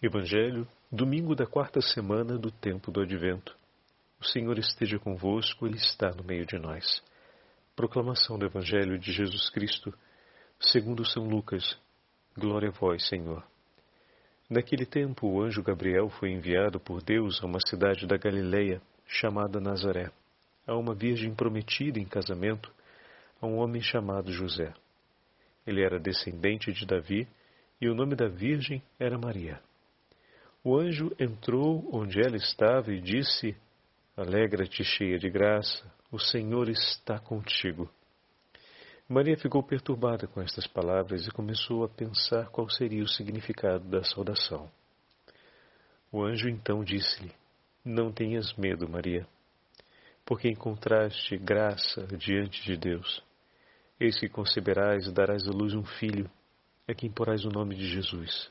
Evangelho, domingo da quarta semana do tempo do Advento. O Senhor esteja convosco, Ele está no meio de nós. Proclamação do Evangelho de Jesus Cristo, segundo São Lucas. Glória a vós, Senhor. Naquele tempo, o anjo Gabriel foi enviado por Deus a uma cidade da Galileia, chamada Nazaré, a uma virgem prometida em casamento a um homem chamado José. Ele era descendente de Davi e o nome da virgem era Maria. O anjo entrou onde ela estava e disse: Alegra-te, cheia de graça, o Senhor está contigo. Maria ficou perturbada com estas palavras e começou a pensar qual seria o significado da saudação. O anjo então disse-lhe: Não tenhas medo, Maria, porque encontraste graça diante de Deus. Eis que conceberás e darás à luz um filho, a quem porás o nome de Jesus.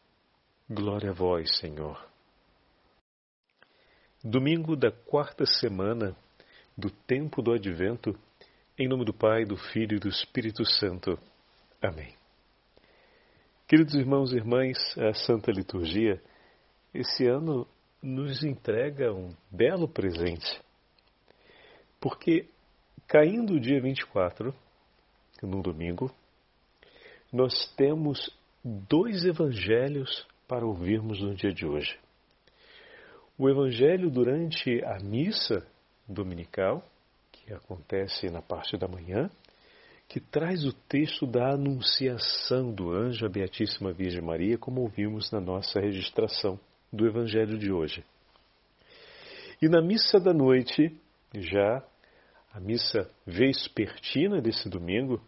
Glória a vós, Senhor. Domingo da quarta semana do tempo do Advento, em nome do Pai, do Filho e do Espírito Santo. Amém. Queridos irmãos e irmãs, a Santa Liturgia esse ano nos entrega um belo presente. Porque caindo o dia 24, no domingo, nós temos dois evangelhos para ouvirmos no dia de hoje. O Evangelho durante a missa dominical, que acontece na parte da manhã, que traz o texto da anunciação do anjo à Beatíssima Virgem Maria, como ouvimos na nossa registração do Evangelho de hoje. E na missa da noite, já a missa vespertina desse domingo,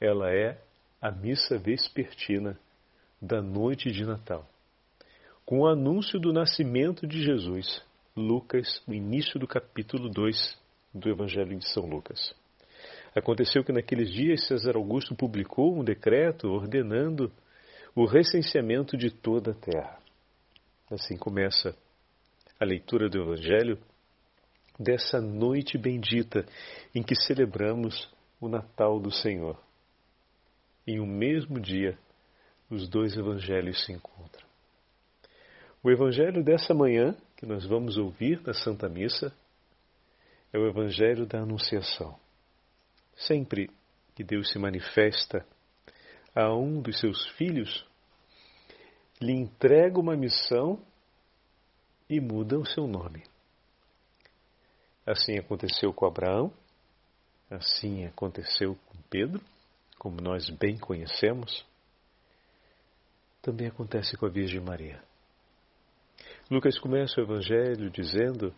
ela é a missa vespertina da noite de Natal com o anúncio do nascimento de Jesus. Lucas, no início do capítulo 2 do Evangelho de São Lucas. Aconteceu que naqueles dias César Augusto publicou um decreto ordenando o recenseamento de toda a terra. Assim começa a leitura do Evangelho dessa noite bendita em que celebramos o Natal do Senhor. Em um mesmo dia, os dois evangelhos se encontram. O evangelho dessa manhã, que nós vamos ouvir na Santa Missa, é o evangelho da Anunciação. Sempre que Deus se manifesta a um dos seus filhos, lhe entrega uma missão e muda o seu nome. Assim aconteceu com Abraão, assim aconteceu com Pedro, como nós bem conhecemos, também acontece com a Virgem Maria. Lucas começa o Evangelho dizendo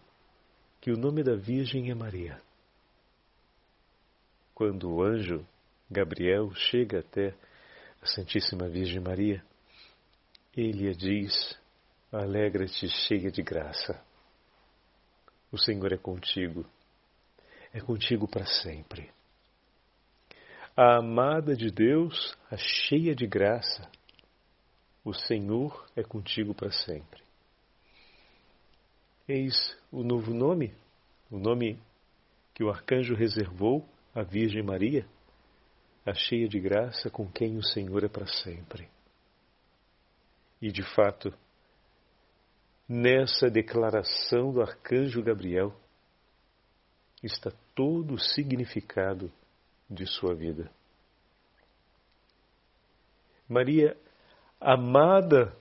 que o nome da Virgem é Maria. Quando o anjo Gabriel chega até a Santíssima Virgem Maria, ele a diz: Alegra-te, cheia de graça. O Senhor é contigo, é contigo para sempre. A amada de Deus, a cheia de graça, o Senhor é contigo para sempre. Eis o novo nome, o nome que o arcanjo reservou à Virgem Maria, a cheia de graça com quem o Senhor é para sempre. E de fato, nessa declaração do arcanjo Gabriel está todo o significado de sua vida. Maria, amada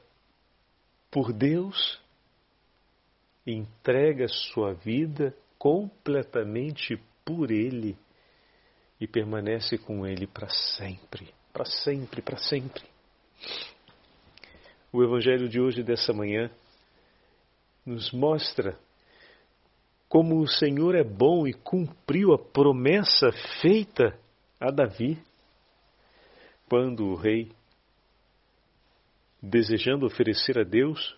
por Deus, entrega sua vida completamente por Ele e permanece com Ele para sempre, para sempre, para sempre. O Evangelho de hoje, dessa manhã, nos mostra como o Senhor é bom e cumpriu a promessa feita a Davi, quando o rei, desejando oferecer a Deus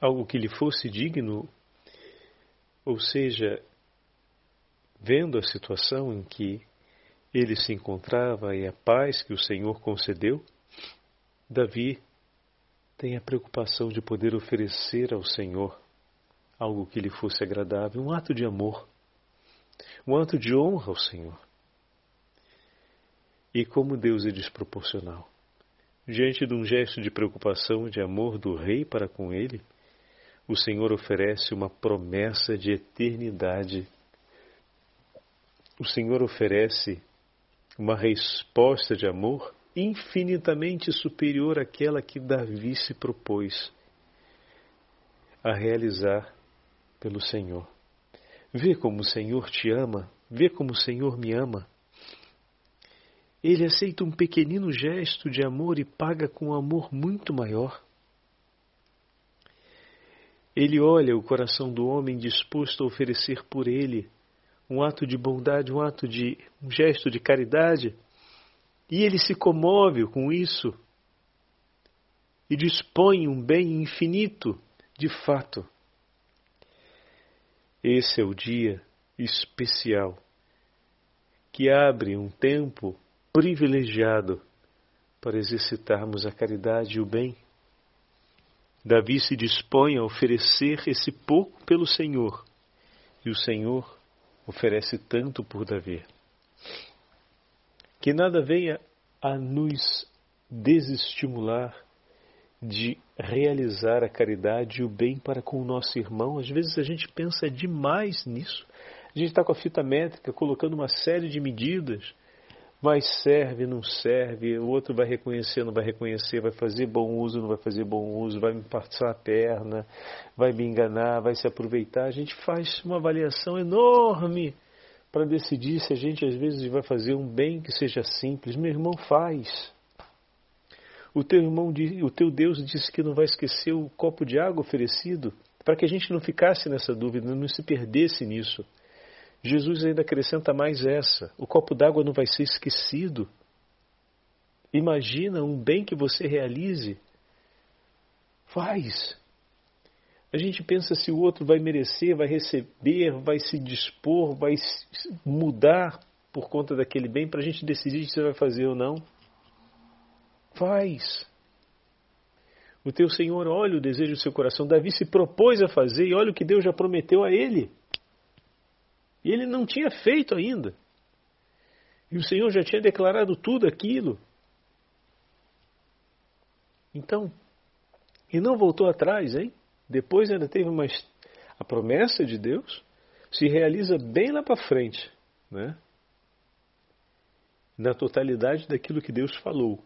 algo que lhe fosse digno, ou seja, vendo a situação em que ele se encontrava e a paz que o Senhor concedeu, Davi tem a preocupação de poder oferecer ao Senhor algo que lhe fosse agradável, um ato de amor, um ato de honra ao Senhor. E como Deus é desproporcional. Diante de um gesto de preocupação e de amor do rei para com ele, o Senhor oferece uma promessa de eternidade. O Senhor oferece uma resposta de amor infinitamente superior àquela que Davi se propôs a realizar pelo Senhor. Vê como o Senhor te ama, vê como o Senhor me ama. Ele aceita um pequenino gesto de amor e paga com um amor muito maior. Ele olha o coração do homem disposto a oferecer por ele um ato de bondade, um ato de um gesto de caridade, e ele se comove com isso e dispõe um bem infinito, de fato. Esse é o dia especial que abre um tempo privilegiado para exercitarmos a caridade e o bem. Davi se dispõe a oferecer esse pouco pelo Senhor, e o Senhor oferece tanto por Davi. Que nada venha a nos desestimular de realizar a caridade e o bem para com o nosso irmão. Às vezes a gente pensa demais nisso. A gente está com a fita métrica colocando uma série de medidas mas serve, não serve, o outro vai reconhecer, não vai reconhecer, vai fazer bom uso, não vai fazer bom uso, vai me passar a perna, vai me enganar, vai se aproveitar. A gente faz uma avaliação enorme para decidir se a gente às vezes vai fazer um bem que seja simples. Meu irmão faz. O teu irmão, o teu Deus disse que não vai esquecer o copo de água oferecido, para que a gente não ficasse nessa dúvida, não se perdesse nisso. Jesus ainda acrescenta mais essa: o copo d'água não vai ser esquecido. Imagina um bem que você realize. Faz. A gente pensa se o outro vai merecer, vai receber, vai se dispor, vai mudar por conta daquele bem para a gente decidir se vai fazer ou não. Faz. O teu Senhor olha o desejo do seu coração. Davi se propôs a fazer e olha o que Deus já prometeu a ele. E ele não tinha feito ainda. E o Senhor já tinha declarado tudo aquilo. Então, e não voltou atrás, hein? Depois ainda teve uma a promessa de Deus se realiza bem lá para frente, né? Na totalidade daquilo que Deus falou.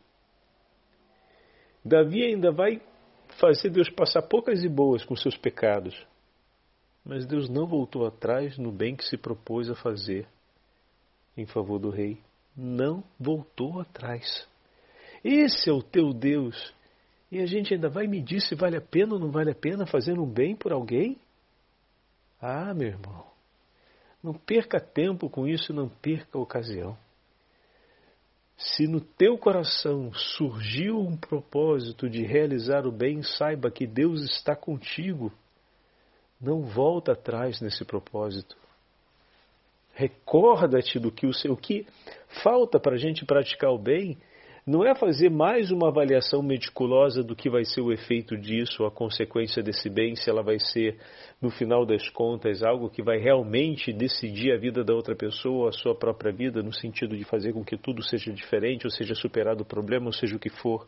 Davi ainda vai fazer Deus passar poucas e boas com seus pecados. Mas Deus não voltou atrás no bem que se propôs a fazer em favor do rei. Não voltou atrás. Esse é o teu Deus. E a gente ainda vai medir se vale a pena ou não vale a pena fazer um bem por alguém? Ah, meu irmão, não perca tempo com isso, não perca ocasião. Se no teu coração surgiu um propósito de realizar o bem, saiba que Deus está contigo não volta atrás nesse propósito. Recorda-te do que o seu. Que falta para a gente praticar o bem não é fazer mais uma avaliação meticulosa do que vai ser o efeito disso, a consequência desse bem, se ela vai ser, no final das contas, algo que vai realmente decidir a vida da outra pessoa, a sua própria vida, no sentido de fazer com que tudo seja diferente, ou seja superado o problema, ou seja o que for.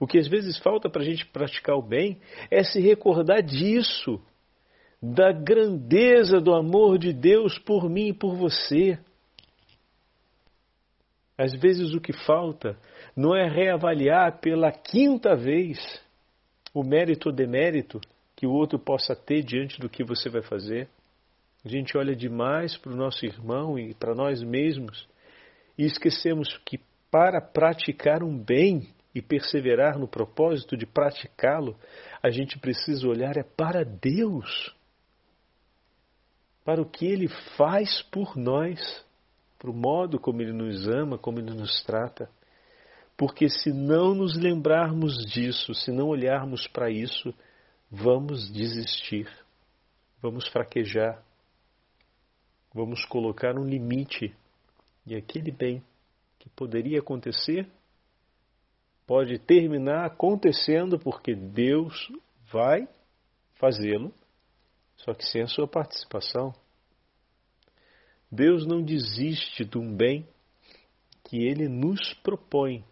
O que às vezes falta para a gente praticar o bem é se recordar disso, da grandeza do amor de Deus por mim e por você. Às vezes o que falta não é reavaliar pela quinta vez o mérito ou demérito que o outro possa ter diante do que você vai fazer. A gente olha demais para o nosso irmão e para nós mesmos e esquecemos que para praticar um bem e perseverar no propósito de praticá-lo, a gente precisa olhar é para Deus, para o que Ele faz por nós, para o modo como Ele nos ama, como Ele nos trata. Porque se não nos lembrarmos disso, se não olharmos para isso, vamos desistir, vamos fraquejar, vamos colocar um limite e aquele bem que poderia acontecer pode terminar acontecendo porque Deus vai fazê-lo, só que sem a sua participação. Deus não desiste de um bem que ele nos propõe.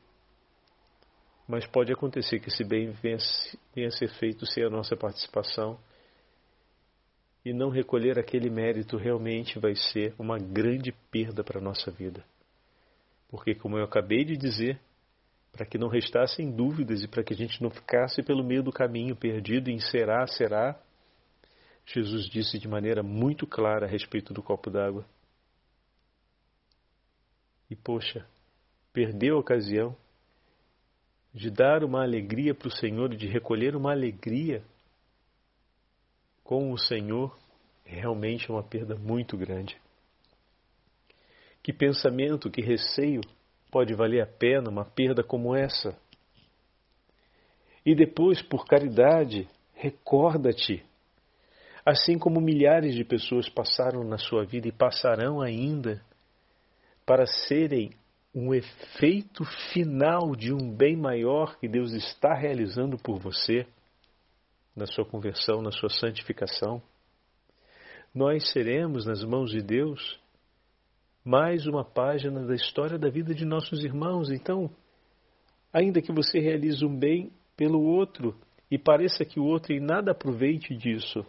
Mas pode acontecer que esse bem venha, a ser feito sem a nossa participação e não recolher aquele mérito realmente vai ser uma grande perda para a nossa vida. Porque, como eu acabei de dizer, para que não restassem dúvidas e para que a gente não ficasse pelo meio do caminho perdido em será, será, Jesus disse de maneira muito clara a respeito do copo d'água. E poxa, perdeu a ocasião de dar uma alegria para o Senhor e de recolher uma alegria com o Senhor realmente é uma perda muito grande. Que pensamento, que receio pode valer a pena uma perda como essa? E depois, por caridade, recorda-te. Assim como milhares de pessoas passaram na sua vida e passarão ainda, para serem um efeito final de um bem maior que Deus está realizando por você na sua conversão, na sua santificação. Nós seremos, nas mãos de Deus, mais uma página da história da vida de nossos irmãos. Então, ainda que você realize um bem pelo outro e pareça que o outro em nada aproveite disso,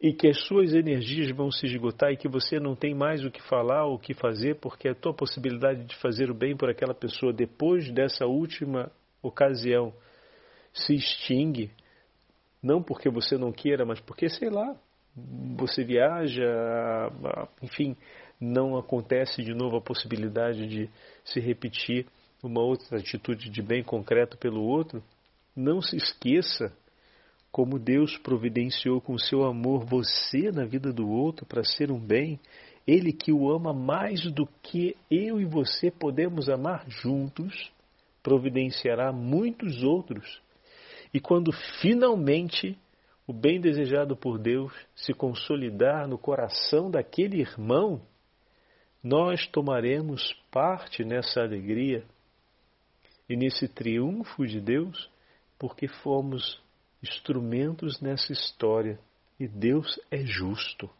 e que as suas energias vão se esgotar e que você não tem mais o que falar ou o que fazer, porque a tua possibilidade de fazer o bem por aquela pessoa depois dessa última ocasião se extingue, não porque você não queira, mas porque, sei lá, você viaja, enfim, não acontece de novo a possibilidade de se repetir uma outra atitude de bem concreto pelo outro, não se esqueça como Deus providenciou com seu amor você na vida do outro para ser um bem, Ele que o ama mais do que eu e você podemos amar juntos, providenciará muitos outros. E quando finalmente o bem desejado por Deus se consolidar no coração daquele irmão, nós tomaremos parte nessa alegria e nesse triunfo de Deus, porque fomos instrumentos nessa história e Deus é justo.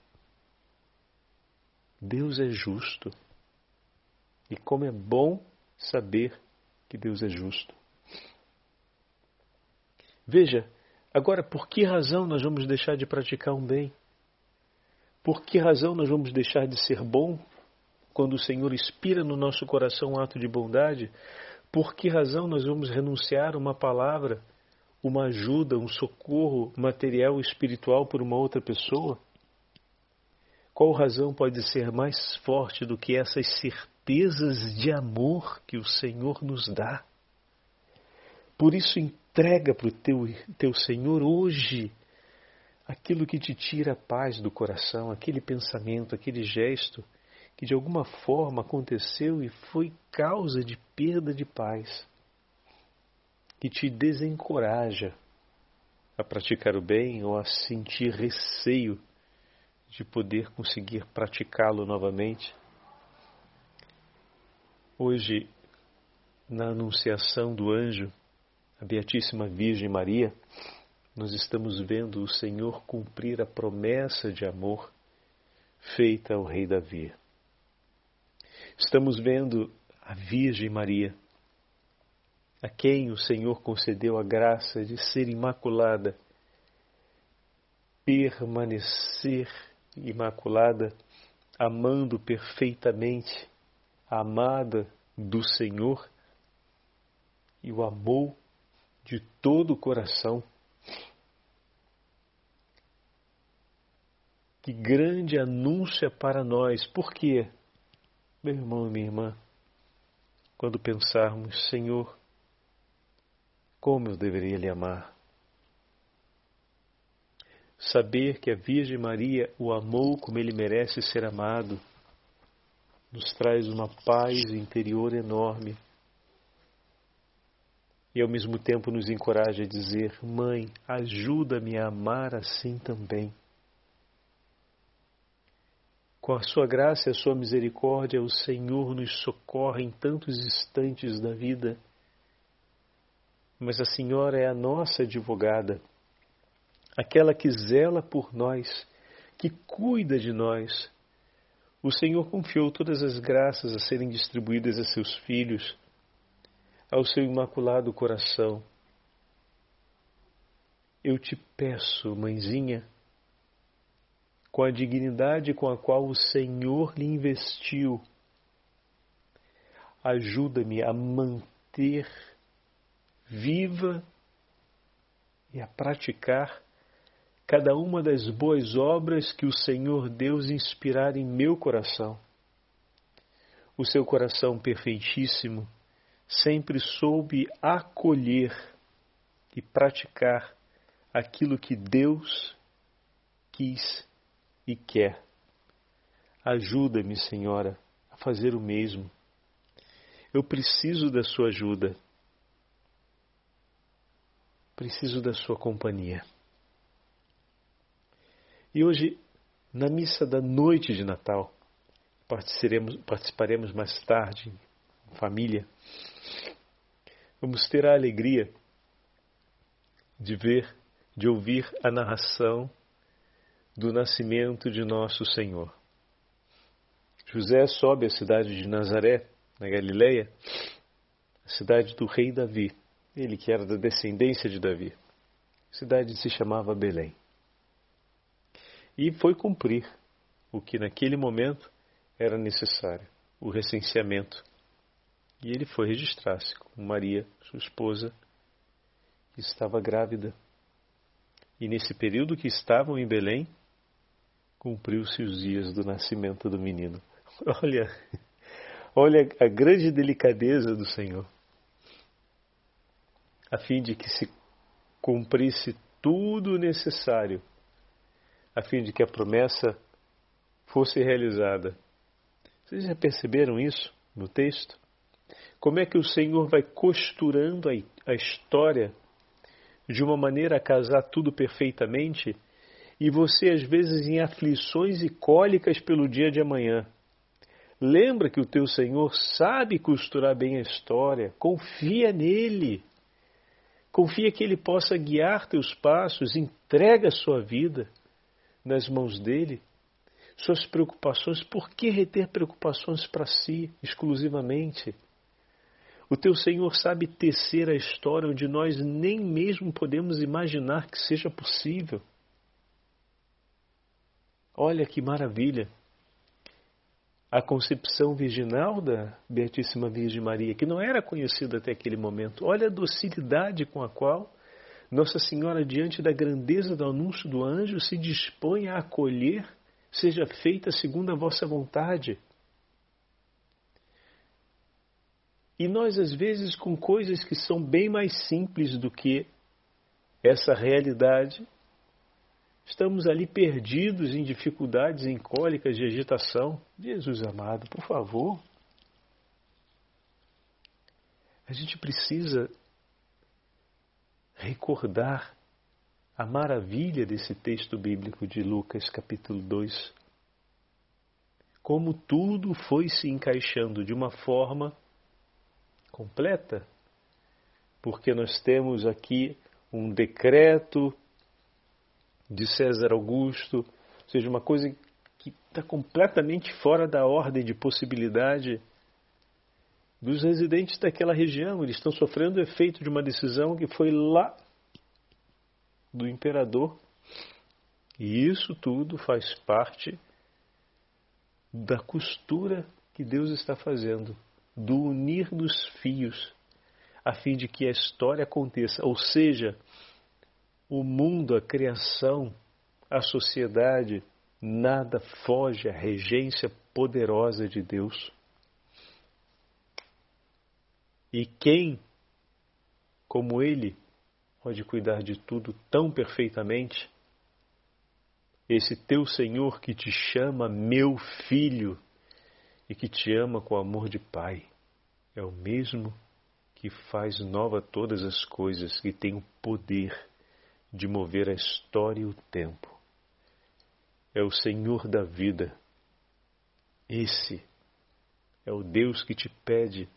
Deus é justo. E como é bom saber que Deus é justo. Veja, agora por que razão nós vamos deixar de praticar um bem? Por que razão nós vamos deixar de ser bom quando o Senhor inspira no nosso coração um ato de bondade? Por que razão nós vamos renunciar uma palavra, uma ajuda, um socorro material e espiritual por uma outra pessoa? Qual razão pode ser mais forte do que essas certezas de amor que o Senhor nos dá? Por isso, entrega para o teu, teu Senhor hoje aquilo que te tira a paz do coração, aquele pensamento, aquele gesto que de alguma forma aconteceu e foi causa de perda de paz, que te desencoraja a praticar o bem ou a sentir receio de poder conseguir praticá-lo novamente. Hoje, na anunciação do anjo, a Beatíssima Virgem Maria, nós estamos vendo o Senhor cumprir a promessa de amor feita ao rei Davi. Estamos vendo a Virgem Maria, a quem o Senhor concedeu a graça de ser imaculada, permanecer imaculada, amando perfeitamente a amada do Senhor, e o amou de todo o coração. Que grande anúncio é para nós. Por quê? Meu irmão e minha irmã, quando pensarmos, Senhor, como eu deveria lhe amar? Saber que a Virgem Maria o amou como ele merece ser amado nos traz uma paz interior enorme e ao mesmo tempo nos encoraja a dizer: Mãe, ajuda-me a amar assim também. Com a sua graça e a sua misericórdia, o Senhor nos socorre em tantos instantes da vida. Mas a Senhora é a nossa advogada, aquela que zela por nós, que cuida de nós, o Senhor confiou todas as graças a serem distribuídas a seus filhos, ao seu imaculado coração. Eu te peço, mãezinha, com a dignidade com a qual o Senhor lhe investiu, ajuda-me a manter viva e a praticar cada uma das boas obras que o Senhor Deus inspirar em meu coração. O seu coração perfeitíssimo sempre soube acolher e praticar aquilo que Deus quis e quer. Ajuda-me, Senhora, a fazer o mesmo. Eu preciso da sua ajuda. Preciso da sua companhia. E hoje, na missa da noite de Natal, participaremos, participaremos mais tarde família. Vamos ter a alegria de ver, de ouvir a narração do nascimento de nosso Senhor. José sobe à cidade de Nazaré, na Galileia, a cidade do rei Davi, ele que era da descendência de Davi. A cidade se chamava Belém e foi cumprir o que naquele momento era necessário, o recenseamento. E ele foi registrar-se com Maria, sua esposa, que estava grávida. E nesse período que estavam em Belém, cumpriu-se os dias do nascimento do menino. Olha, olha a grande delicadeza do Senhor. A fim de que se cumprisse tudo o necessário a fim de que a promessa fosse realizada. Vocês já perceberam isso no texto? Como é que o Senhor vai costurando a, história de uma maneira a casar tudo perfeitamente e você às vezes em aflições e cólicas pelo dia de amanhã. Lembra que o teu Senhor sabe costurar bem a história, confia nele. Confia que ele possa guiar teus passos, entrega a sua vida nas mãos dele, suas preocupações, por que reter preocupações para si exclusivamente? O teu Senhor sabe tecer a história onde nós nem mesmo podemos imaginar que seja possível. Olha que maravilha! A concepção virginal da Beatíssima Virgem Maria, que não era conhecida até aquele momento. Olha a docilidade com a qual nossa Senhora, diante da grandeza do anúncio do anjo, se dispõe a acolher, seja feita segundo a vossa vontade. E nós, às vezes, com coisas que são bem mais simples do que essa realidade, estamos ali perdidos em dificuldades, em cólicas de agitação. Jesus amado, por favor. A gente precisa recordar a maravilha desse texto bíblico de Lucas, capítulo 2. Como tudo foi se encaixando de uma forma completa, porque nós temos aqui um decreto de César Augusto, ou seja, uma coisa que está completamente fora da ordem de possibilidade dos residentes daquela região. Eles estão sofrendo o efeito de uma decisão que foi lá do imperador. E isso tudo faz parte da costura que Deus está fazendo, do unir dos fios, a fim de que a história aconteça. Ou seja, o mundo, a criação, a sociedade, nada foge à regência poderosa de Deus. E quem, como Ele, pode cuidar de tudo tão perfeitamente? Esse teu Senhor que te chama meu filho e que te ama com amor de Pai, é o mesmo que faz nova todas as coisas, que tem o poder de mover a história e o tempo. É o Senhor da vida. Esse é o Deus que te pede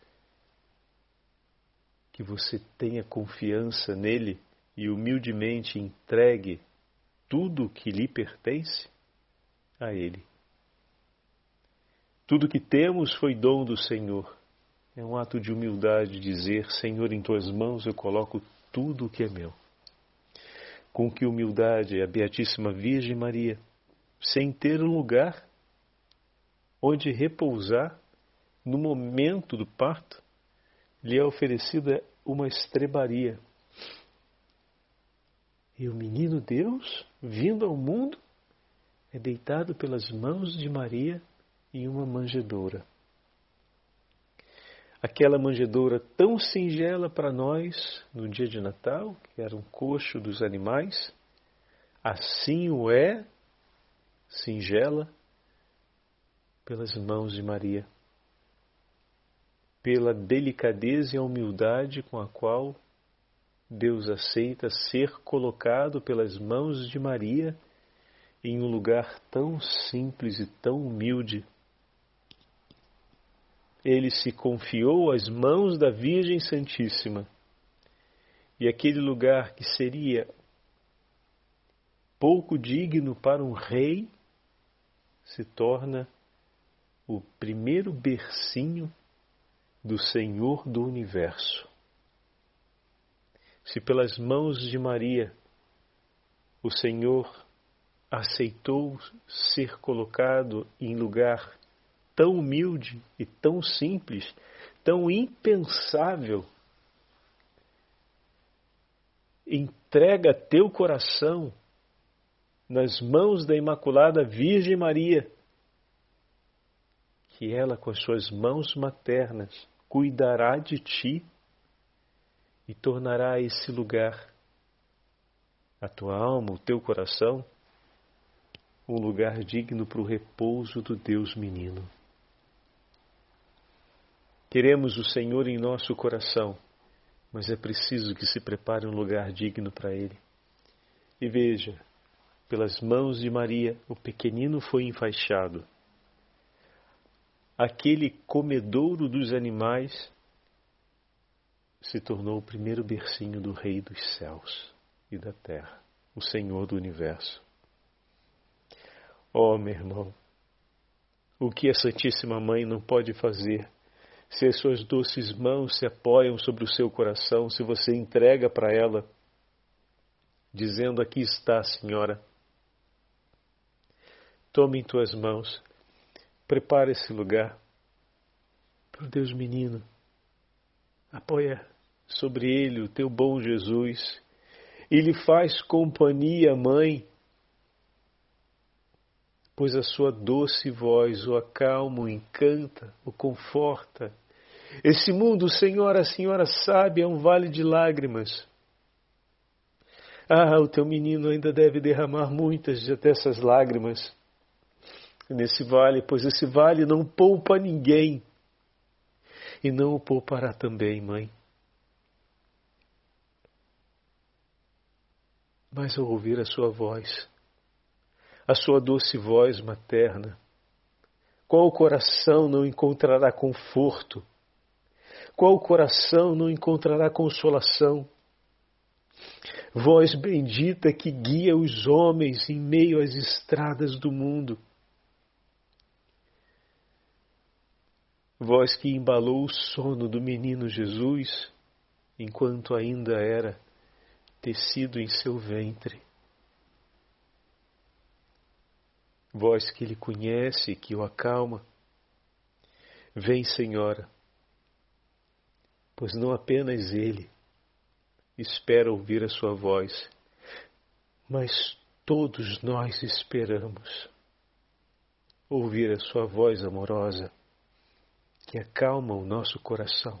que você tenha confiança nele e humildemente entregue tudo o que lhe pertence a ele. Tudo que temos foi dom do Senhor. É um ato de humildade dizer: Senhor, em tuas mãos eu coloco tudo o que é meu. Com que humildade a Beatíssima Virgem Maria, sem ter um lugar onde repousar no momento do parto, lhe é oferecida uma estrebaria. E o menino Deus, vindo ao mundo, é deitado pelas mãos de Maria em uma manjedoura. Aquela manjedoura tão singela para nós no dia de Natal, que era um coxo dos animais, assim o é, singela, pelas mãos de Maria pela delicadeza e a humildade com a qual Deus aceita ser colocado pelas mãos de Maria em um lugar tão simples e tão humilde. Ele se confiou às mãos da Virgem Santíssima. E aquele lugar que seria pouco digno para um rei se torna o primeiro bercinho do Senhor do universo. Se pelas mãos de Maria o Senhor aceitou ser colocado em lugar tão humilde e tão simples, tão impensável, entrega teu coração nas mãos da Imaculada Virgem Maria, que ela, com as suas mãos maternas, cuidará de ti e tornará esse lugar, a tua alma, o teu coração, um lugar digno para o repouso do Deus menino. Queremos o Senhor em nosso coração, mas é preciso que se prepare um lugar digno para Ele. E veja, pelas mãos de Maria, o pequenino foi enfaixado aquele comedouro dos animais se tornou o primeiro bercinho do Rei dos céus e da terra, o Senhor do universo. Oh, meu irmão, o que a Santíssima Mãe não pode fazer se as suas doces mãos se apoiam sobre o seu coração, se você entrega para ela, dizendo: Aqui está, Senhora. Tome em tuas mãos Prepara esse lugar para o Deus menino. Apoia sobre ele o teu bom Jesus e lhe faz companhia, mãe, pois a sua doce voz o acalma, o encanta, o conforta. Esse mundo, Senhora, a senhora sabe, é um vale de lágrimas. Ah, o teu menino ainda deve derramar muitas dessas lágrimas nesse vale, pois esse vale não poupa ninguém e não o poupará também, mãe. Mas ao ouvir a sua voz, a sua doce voz materna, qual coração não encontrará conforto? Qual coração não encontrará consolação? Voz bendita que guia os homens em meio às estradas do mundo voz que embalou o sono do menino Jesus enquanto ainda era tecido em seu ventre. Voz que ele conhece, que o acalma. Vem, Senhora. pois não apenas ele espera ouvir a sua voz, mas todos nós esperamos ouvir a sua voz amorosa que acalma o nosso coração.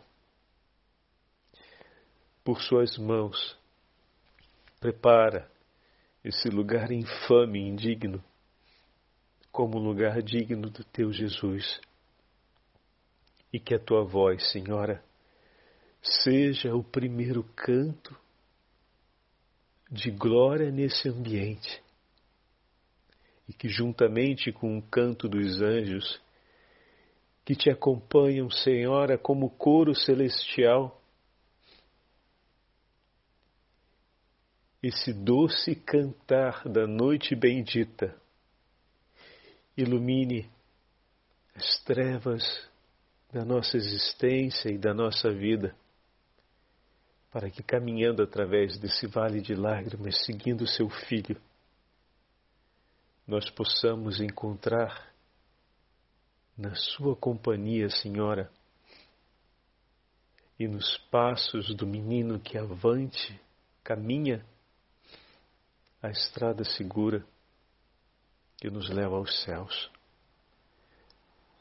Por suas mãos, prepara esse lugar infame e indigno como lugar digno do teu Jesus. E que a tua voz, Senhora, seja o primeiro canto de glória nesse ambiente. E que, juntamente com o canto dos anjos, que te acompanham, Senhora, como coro celestial, esse doce cantar da noite bendita ilumine as trevas da nossa existência e da nossa vida, para que caminhando através desse vale de lágrimas, seguindo seu Filho, nós possamos encontrar na Sua companhia, Senhora, e nos passos do menino que avante caminha a estrada segura que nos leva aos céus.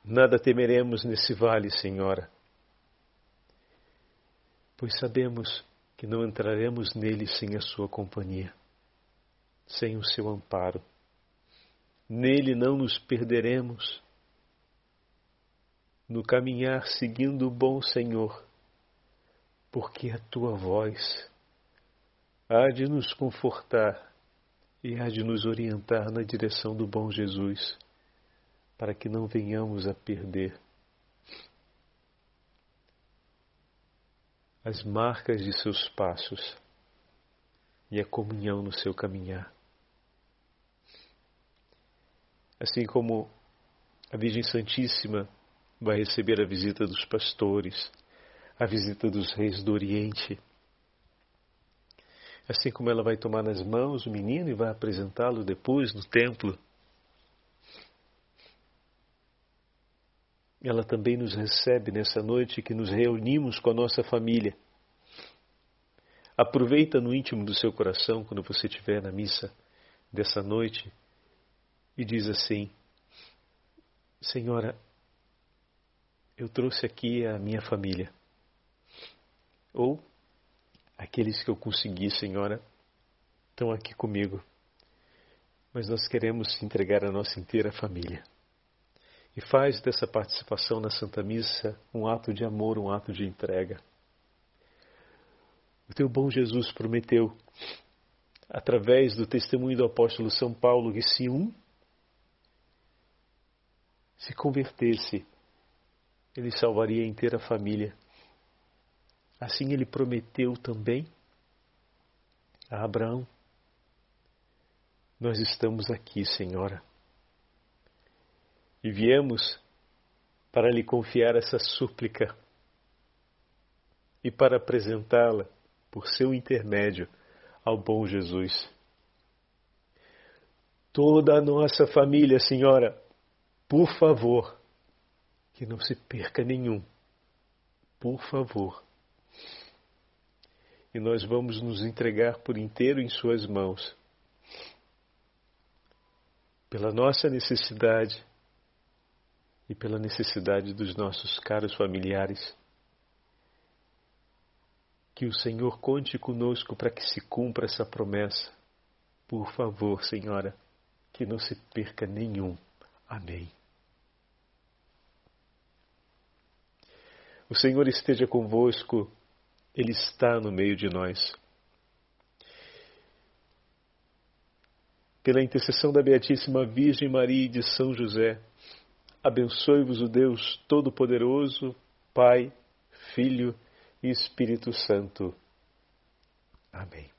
Nada temeremos nesse vale, Senhora, pois sabemos que não entraremos nele sem a Sua companhia, sem o seu amparo. Nele não nos perderemos. No caminhar seguindo o bom Senhor, porque a tua voz há de nos confortar e há de nos orientar na direção do bom Jesus para que não venhamos a perder as marcas de seus passos e a comunhão no seu caminhar. Assim como a Virgem Santíssima vai receber a visita dos pastores, a visita dos reis do Oriente, assim como ela vai tomar nas mãos o menino e vai apresentá-lo depois no templo ela também nos recebe nessa noite que nos reunimos com a nossa família. Aproveita no íntimo do seu coração, quando você estiver na missa dessa noite, e diz assim: Senhora, eu trouxe aqui a minha família. Ou aqueles que eu consegui, Senhora, estão aqui comigo. Mas nós queremos entregar a nossa inteira família e faz dessa participação na Santa Missa um ato de amor, um ato de entrega. O teu bom Jesus prometeu, através do testemunho do apóstolo São Paulo, que se um se convertesse, ele salvaria a inteira família. Assim ele prometeu também a Abraão. Nós estamos aqui, Senhora e viemos para lhe confiar essa súplica e para apresentá-la por seu intermédio ao bom Jesus. Toda a nossa família, Senhora, por favor, que não se perca nenhum, por favor. E nós vamos nos entregar por inteiro em Suas mãos, pela nossa necessidade e pela necessidade dos nossos caros familiares. Que o Senhor conte conosco para que se cumpra essa promessa. Por favor, Senhora, que não se perca nenhum. Amém. O Senhor esteja convosco, Ele está no meio de nós. Pela intercessão da Beatíssima Virgem Maria e de São José, Abençoe-vos o Deus Todo-Poderoso, Pai, Filho e Espírito Santo. Amém.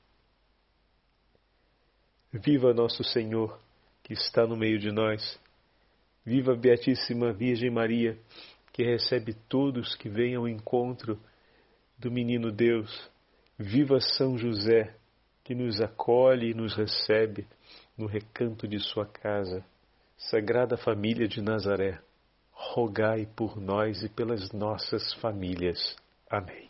Viva nosso Senhor, que está no meio de nós. Viva a Beatíssima Virgem Maria, que recebe todos que vêm ao encontro do Menino Deus. Viva São José, que nos acolhe e nos recebe no recanto de sua casa. Sagrada Família de Nazaré, rogai por nós e pelas nossas famílias. Amém.